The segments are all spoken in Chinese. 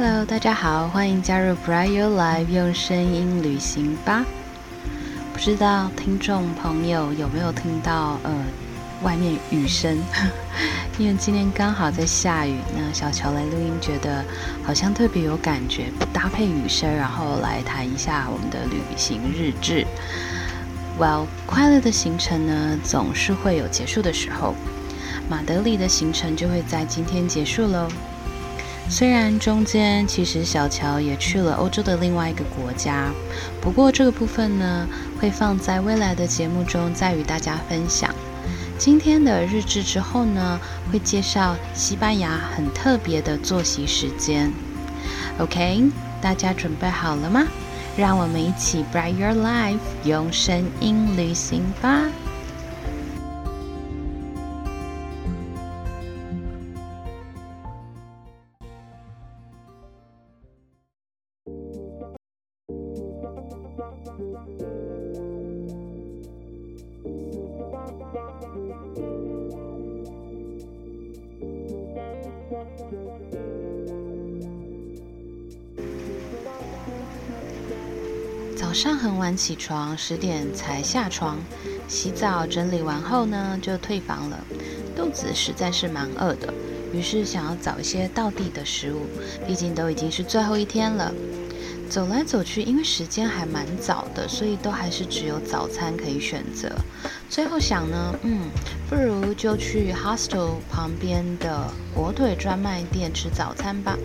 Hello，大家好，欢迎加入 Bright Your Life，用声音旅行吧。不知道听众朋友有没有听到呃外面雨声？因为今天刚好在下雨，那小乔来录音，觉得好像特别有感觉，搭配雨声，然后来谈一下我们的旅行日志。Well，快乐的行程呢，总是会有结束的时候。马德里的行程就会在今天结束喽。虽然中间其实小乔也去了欧洲的另外一个国家，不过这个部分呢会放在未来的节目中再与大家分享。今天的日志之后呢，会介绍西班牙很特别的作息时间。OK，大家准备好了吗？让我们一起 Bright Your Life，用声音旅行吧。早上很晚起床，十点才下床，洗澡整理完后呢，就退房了。肚子实在是蛮饿的，于是想要找一些到地的食物，毕竟都已经是最后一天了。走来走去，因为时间还蛮早的，所以都还是只有早餐可以选择。最后想呢，嗯，不如就去 hostel 旁边的火腿专卖店吃早餐吧。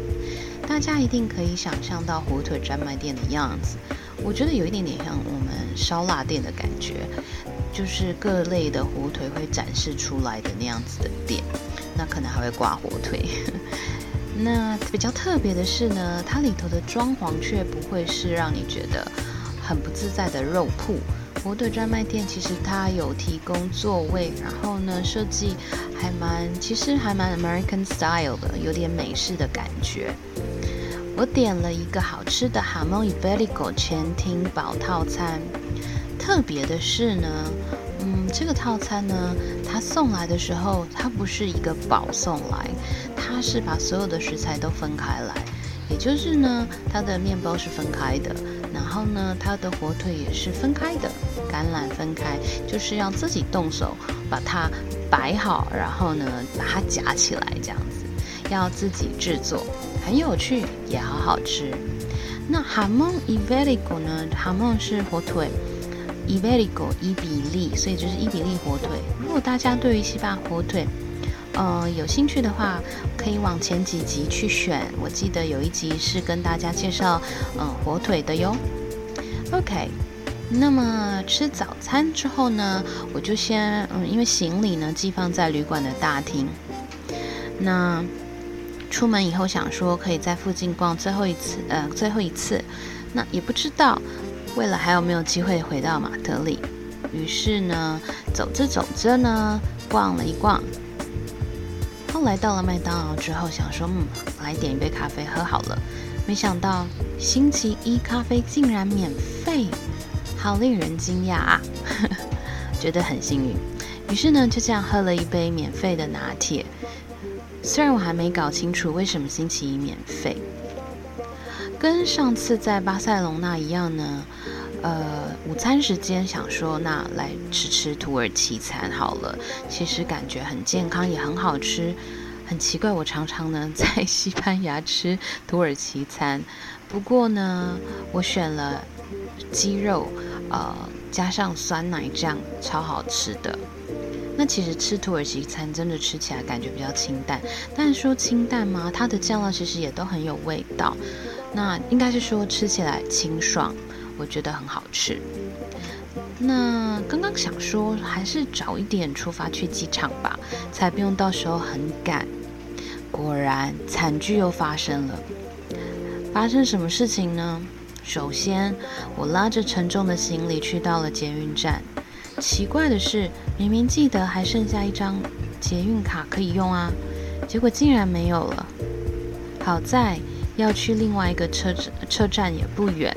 大家一定可以想象到火腿专卖店的样子，我觉得有一点点像我们烧腊店的感觉，就是各类的火腿会展示出来的那样子的店，那可能还会挂火腿。那比较特别的是呢，它里头的装潢却不会是让你觉得很不自在的肉铺。火腿专卖店其实它有提供座位，然后呢设计还蛮，其实还蛮 American style 的，有点美式的感觉。我点了一个好吃的 Hamon Iberico 前厅堡套餐，特别的是呢。嗯，这个套餐呢，它送来的时候，它不是一个堡送来，它是把所有的食材都分开来，也就是呢，它的面包是分开的，然后呢，它的火腿也是分开的，橄榄分开，就是要自己动手把它摆好，然后呢，把它夹起来，这样子，要自己制作，很有趣，也好好吃。那 Hamon Iberico 呢？Hamon 是火腿。Iberico 伊比利，所以就是伊比利火腿。如果大家对于西班牙火腿，呃，有兴趣的话，可以往前几集去选。我记得有一集是跟大家介绍，嗯，火腿的哟。OK，那么吃早餐之后呢，我就先，嗯，因为行李呢寄放在旅馆的大厅。那出门以后想说可以在附近逛最后一次，呃，最后一次。那也不知道。为了还有没有机会回到马德里，于是呢，走着走着呢，逛了一逛。后来到了麦当劳之后，想说，嗯，来点一杯咖啡喝好了。没想到星期一咖啡竟然免费，好令人惊讶啊！觉得很幸运。于是呢，就这样喝了一杯免费的拿铁。虽然我还没搞清楚为什么星期一免费。跟上次在巴塞隆那一样呢，呃，午餐时间想说那来吃吃土耳其餐好了，其实感觉很健康也很好吃。很奇怪，我常常呢 在西班牙吃土耳其餐，不过呢，我选了鸡肉，呃，加上酸奶酱，超好吃的。那其实吃土耳其餐真的吃起来感觉比较清淡，但是说清淡吗？它的酱料其实也都很有味道。那应该是说吃起来清爽，我觉得很好吃。那刚刚想说还是早一点出发去机场吧，才不用到时候很赶。果然惨剧又发生了。发生什么事情呢？首先，我拉着沉重的行李去到了捷运站。奇怪的是，明明记得还剩下一张捷运卡可以用啊，结果竟然没有了。好在。要去另外一个车车站也不远，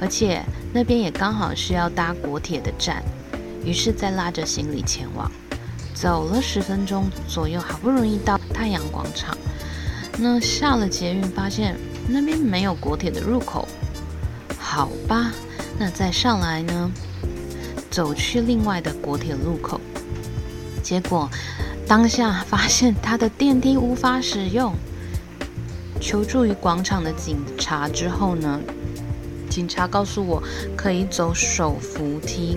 而且那边也刚好是要搭国铁的站，于是再拉着行李前往，走了十分钟左右，好不容易到太阳广场。那下了捷运，发现那边没有国铁的入口。好吧，那再上来呢？走去另外的国铁路口。结果当下发现他的电梯无法使用，求助于广场的警察之后呢？警察告诉我可以走手扶梯，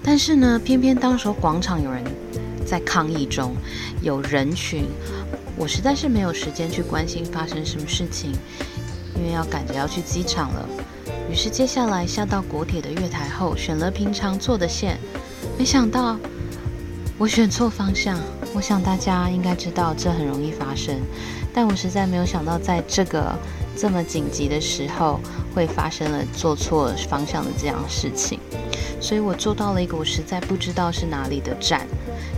但是呢，偏偏当时广场有人在抗议中，有人群，我实在是没有时间去关心发生什么事情，因为要赶着要去机场了。于是接下来下到国铁的月台后，选了平常坐的线，没想到我选错方向。我想大家应该知道这很容易发生，但我实在没有想到在这个。这么紧急的时候，会发生了做错方向的这样事情，所以我坐到了一个我实在不知道是哪里的站，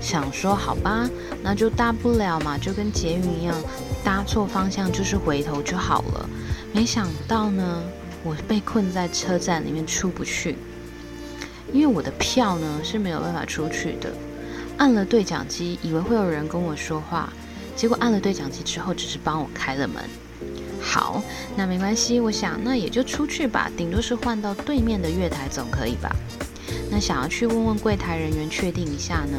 想说好吧，那就大不了嘛，就跟捷运一样，搭错方向就是回头就好了。没想到呢，我被困在车站里面出不去，因为我的票呢是没有办法出去的。按了对讲机，以为会有人跟我说话，结果按了对讲机之后，只是帮我开了门。好，那没关系，我想那也就出去吧，顶多是换到对面的月台总可以吧？那想要去问问柜台人员确定一下呢？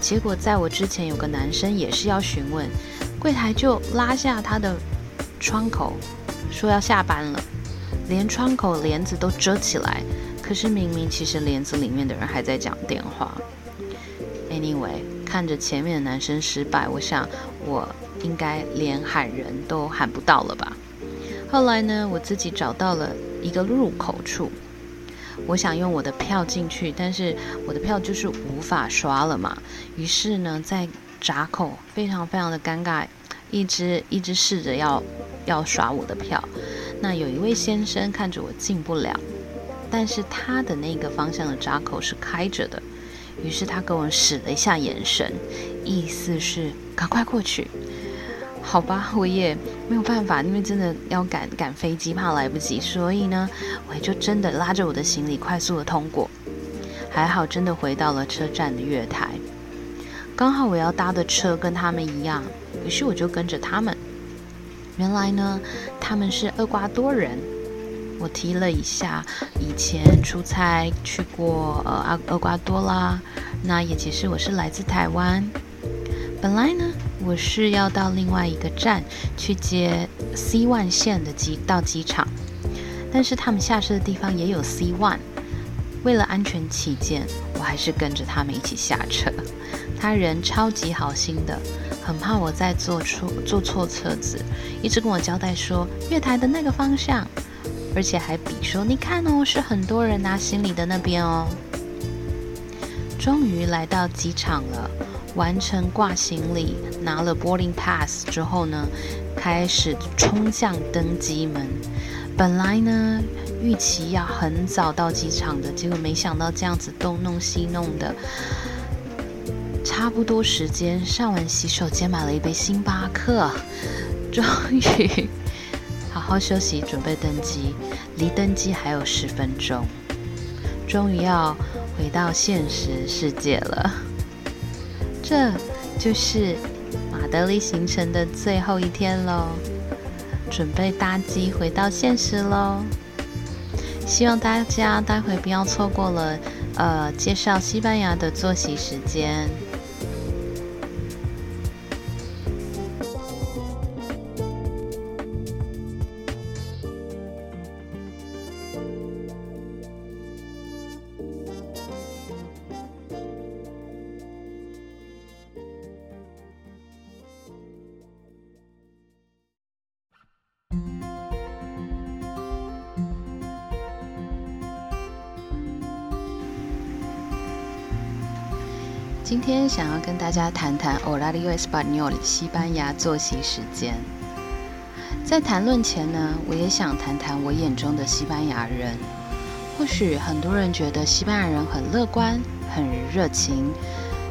结果在我之前有个男生也是要询问，柜台就拉下他的窗口，说要下班了，连窗口帘子都遮起来，可是明明其实帘子里面的人还在讲电话。Anyway，看着前面的男生失败，我想我。应该连喊人都喊不到了吧？后来呢，我自己找到了一个入口处，我想用我的票进去，但是我的票就是无法刷了嘛。于是呢，在闸口非常非常的尴尬，一直一直试着要要刷我的票。那有一位先生看着我进不了，但是他的那个方向的闸口是开着的，于是他跟我使了一下眼神，意思是赶快过去。好吧，我也没有办法，因为真的要赶赶飞机，怕来不及，所以呢，我就真的拉着我的行李快速的通过。还好，真的回到了车站的月台。刚好我要搭的车跟他们一样，于是我就跟着他们。原来呢，他们是厄瓜多人。我提了一下，以前出差去过呃阿厄瓜多啦，那也其实我是来自台湾。本来呢。我是要到另外一个站去接 C One 线的机到机场，但是他们下车的地方也有 C One，为了安全起见，我还是跟着他们一起下车。他人超级好心的，很怕我再坐错坐错车子，一直跟我交代说月台的那个方向，而且还比说你看哦，是很多人拿行李的那边哦。终于来到机场了。完成挂行李，拿了 boarding pass 之后呢，开始冲向登机门。本来呢，预期要很早到机场的，结果没想到这样子东弄西弄的，差不多时间上完洗手间，买了一杯星巴克，终于好好休息，准备登机。离登机还有十分钟，终于要回到现实世界了。这就是马德里行程的最后一天喽，准备搭机回到现实喽。希望大家待会不要错过了，呃，介绍西班牙的作息时间。今天想要跟大家谈谈 Horario Español 西班牙作息时间。在谈论前呢，我也想谈谈我眼中的西班牙人。或许很多人觉得西班牙人很乐观、很热情，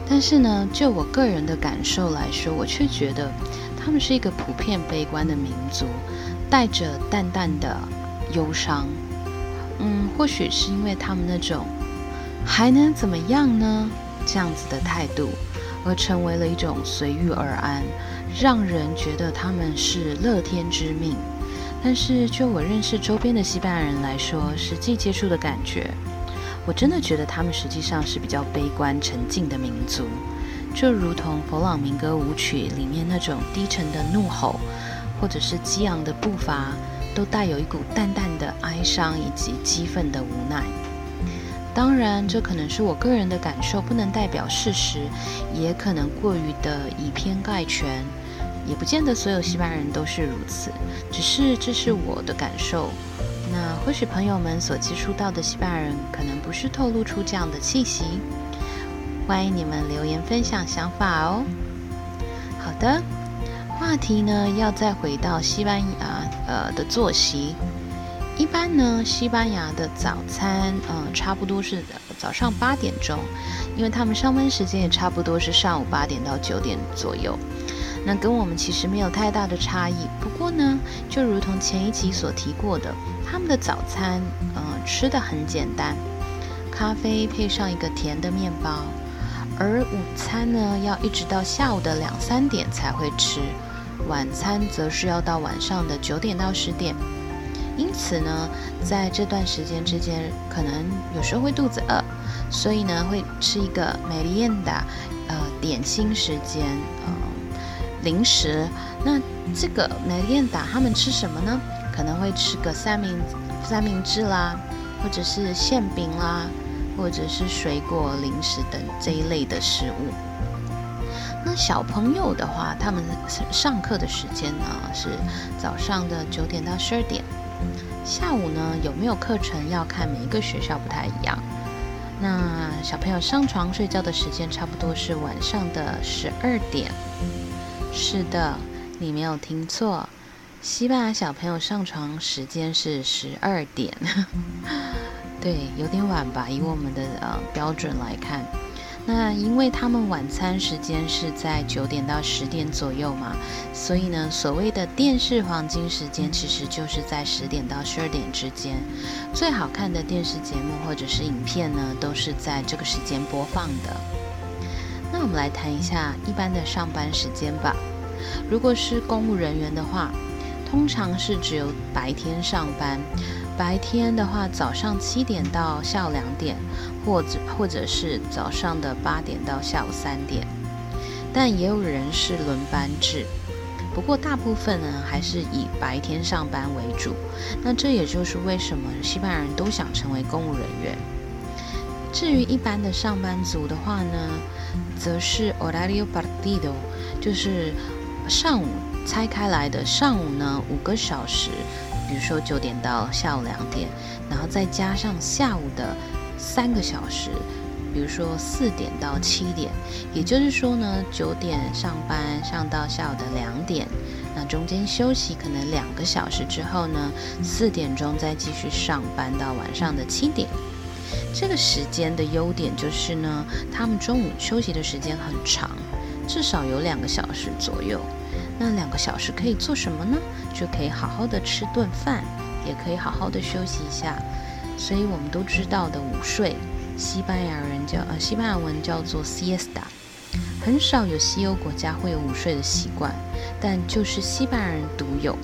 但是呢，就我个人的感受来说，我却觉得他们是一个普遍悲观的民族，带着淡淡的忧伤。嗯，或许是因为他们那种还能怎么样呢？这样子的态度，而成为了一种随遇而安，让人觉得他们是乐天之命。但是就我认识周边的西班牙人来说，实际接触的感觉，我真的觉得他们实际上是比较悲观沉静的民族，就如同佛朗明哥舞曲里面那种低沉的怒吼，或者是激昂的步伐。都带有一股淡淡的哀伤以及激愤的无奈。当然，这可能是我个人的感受，不能代表事实，也可能过于的以偏概全，也不见得所有西班牙人都是如此。只是这是我的感受。那或许朋友们所接触到的西班牙人，可能不是透露出这样的气息。欢迎你们留言分享想法哦。好的。话题呢，要再回到西班牙呃的作息。一般呢，西班牙的早餐，嗯，差不多是早上八点钟，因为他们上班时间也差不多是上午八点到九点左右。那跟我们其实没有太大的差异。不过呢，就如同前一集所提过的，他们的早餐，嗯，吃的很简单，咖啡配上一个甜的面包，而午餐呢，要一直到下午的两三点才会吃。晚餐则是要到晚上的九点到十点，因此呢，在这段时间之间，可能有时候会肚子饿，所以呢，会吃一个美丽艳的呃点心时间，呃零食。那这个美丽艳达他们吃什么呢？可能会吃个三明三明治啦，或者是馅饼啦，或者是水果零食等这一类的食物。那小朋友的话，他们上课的时间呢是早上的九点到十二点，下午呢有没有课程要看每一个学校不太一样。那小朋友上床睡觉的时间差不多是晚上的十二点。是的，你没有听错，西班牙小朋友上床时间是十二点。对，有点晚吧，以我们的呃标准来看。那因为他们晚餐时间是在九点到十点左右嘛，所以呢，所谓的电视黄金时间其实就是在十点到十二点之间。最好看的电视节目或者是影片呢，都是在这个时间播放的。那我们来谈一下一般的上班时间吧。如果是公务人员的话，通常是只有白天上班。白天的话，早上七点到下午两点，或者或者是早上的八点到下午三点，但也有人是轮班制。不过大部分呢，还是以白天上班为主。那这也就是为什么西班牙人都想成为公务人员。至于一般的上班族的话呢，则是 Orario partido，就是上午拆开来的，上午呢五个小时。比如说九点到下午两点，然后再加上下午的三个小时，比如说四点到七点，也就是说呢，九点上班上到下午的两点，那中间休息可能两个小时之后呢，四点钟再继续上班到晚上的七点。这个时间的优点就是呢，他们中午休息的时间很长，至少有两个小时左右。那两个小时可以做什么呢？就可以好好的吃顿饭，也可以好好的休息一下。所以我们都知道的午睡，西班牙人叫呃西班牙文叫做 siesta，很少有西欧国家会有午睡的习惯，但就是西班牙人独有。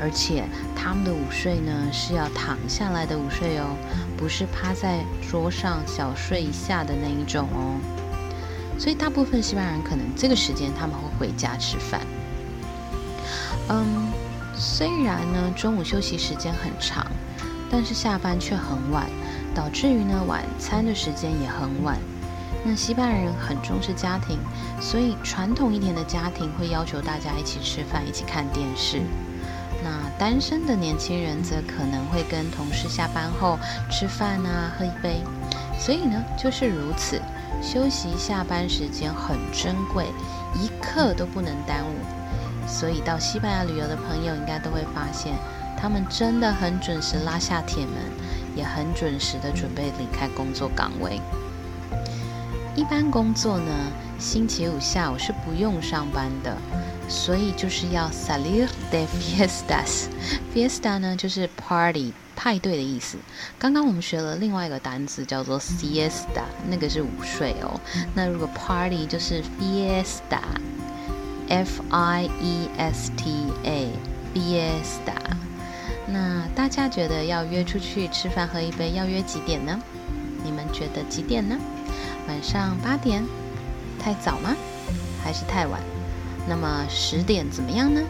而且他们的午睡呢是要躺下来的午睡哦，不是趴在桌上小睡一下的那一种哦。所以大部分西班牙人可能这个时间他们会回家吃饭。嗯，虽然呢中午休息时间很长，但是下班却很晚，导致于呢晚餐的时间也很晚。那西班牙人很重视家庭，所以传统一点的家庭会要求大家一起吃饭，一起看电视。那单身的年轻人则可能会跟同事下班后吃饭啊，喝一杯。所以呢就是如此，休息下班时间很珍贵，一刻都不能耽误。所以到西班牙旅游的朋友应该都会发现，他们真的很准时拉下铁门，也很准时的准备离开工作岗位。一般工作呢，星期五下午是不用上班的，所以就是要 salir de fiestas。fiesta 呢就是 party 派对的意思。刚刚我们学了另外一个单词叫做 siesta，那个是午睡哦。那如果 party 就是 fiesta。F I E S T A，Fiesta。那大家觉得要约出去吃饭喝一杯要约几点呢？你们觉得几点呢？晚上八点？太早吗？还是太晚？那么十点怎么样呢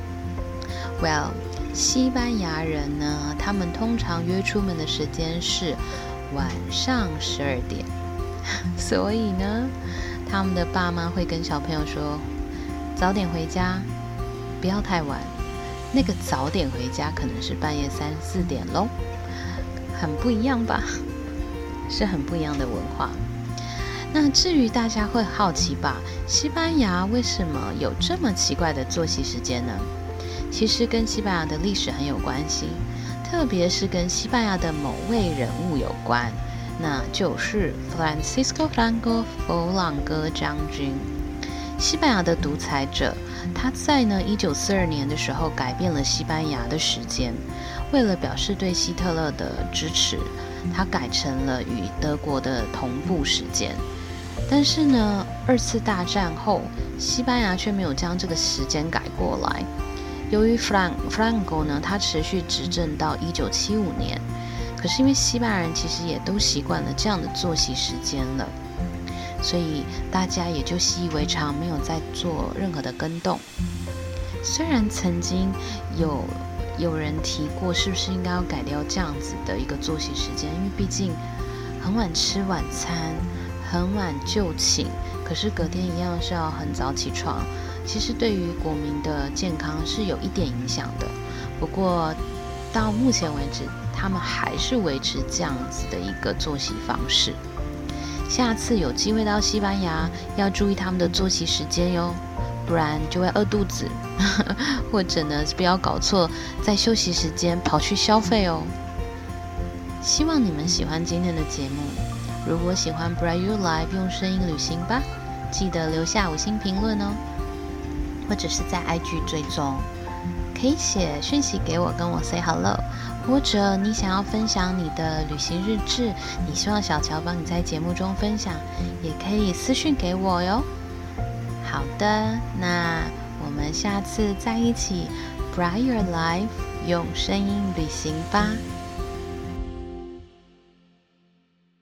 ？Well，西班牙人呢，他们通常约出门的时间是晚上十二点，所以呢，他们的爸妈会跟小朋友说，早点回家，不要太晚。那个早点回家可能是半夜三四点喽，很不一样吧？是很不一样的文化。那至于大家会好奇吧，西班牙为什么有这么奇怪的作息时间呢？其实跟西班牙的历史很有关系，特别是跟西班牙的某位人物有关，那就是 Francisco Franco 弗朗哥将军，西班牙的独裁者。他在呢一九四二年的时候改变了西班牙的时间，为了表示对希特勒的支持，他改成了与德国的同步时间。但是呢，二次大战后，西班牙却没有将这个时间改过来。由于 Frank Franco 呢，他持续执政到一九七五年，可是因为西班牙人其实也都习惯了这样的作息时间了，所以大家也就习以为常，没有再做任何的更动。虽然曾经有有人提过，是不是应该要改掉这样子的一个作息时间，因为毕竟很晚吃晚餐。很晚就寝，可是隔天一样是要很早起床。其实对于国民的健康是有一点影响的。不过到目前为止，他们还是维持这样子的一个作息方式。下次有机会到西班牙，要注意他们的作息时间哟，不然就会饿肚子，或者呢不要搞错，在休息时间跑去消费哦。希望你们喜欢今天的节目。如果喜欢 Bright You Live 用声音旅行吧，记得留下五星评论哦，或者是在 IG 追踪，可以写讯息给我，跟我 say hello，或者你想要分享你的旅行日志，你希望小乔帮你在节目中分享，也可以私讯给我哟。好的，那我们下次再一起 Brighter Life 用声音旅行吧。